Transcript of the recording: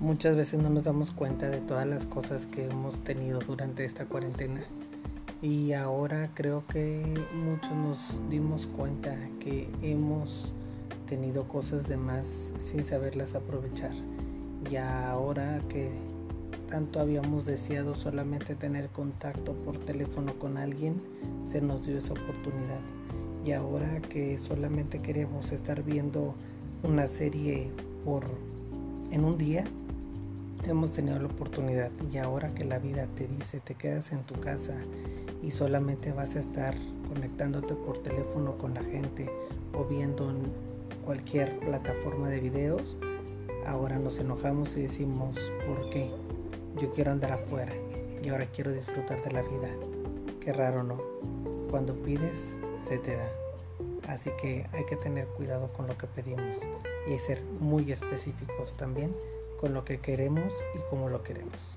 Muchas veces no nos damos cuenta de todas las cosas que hemos tenido durante esta cuarentena. Y ahora creo que muchos nos dimos cuenta que hemos tenido cosas de más sin saberlas aprovechar. Y ahora que tanto habíamos deseado solamente tener contacto por teléfono con alguien, se nos dio esa oportunidad. Y ahora que solamente queremos estar viendo una serie por en un día, hemos tenido la oportunidad. Y ahora que la vida te dice te quedas en tu casa y solamente vas a estar conectándote por teléfono con la gente o viendo en cualquier plataforma de videos, ahora nos enojamos y decimos, ¿por qué? Yo quiero andar afuera y ahora quiero disfrutar de la vida. Qué raro, ¿no? Cuando pides, se te da. Así que hay que tener cuidado con lo que pedimos y ser muy específicos también con lo que queremos y cómo lo queremos.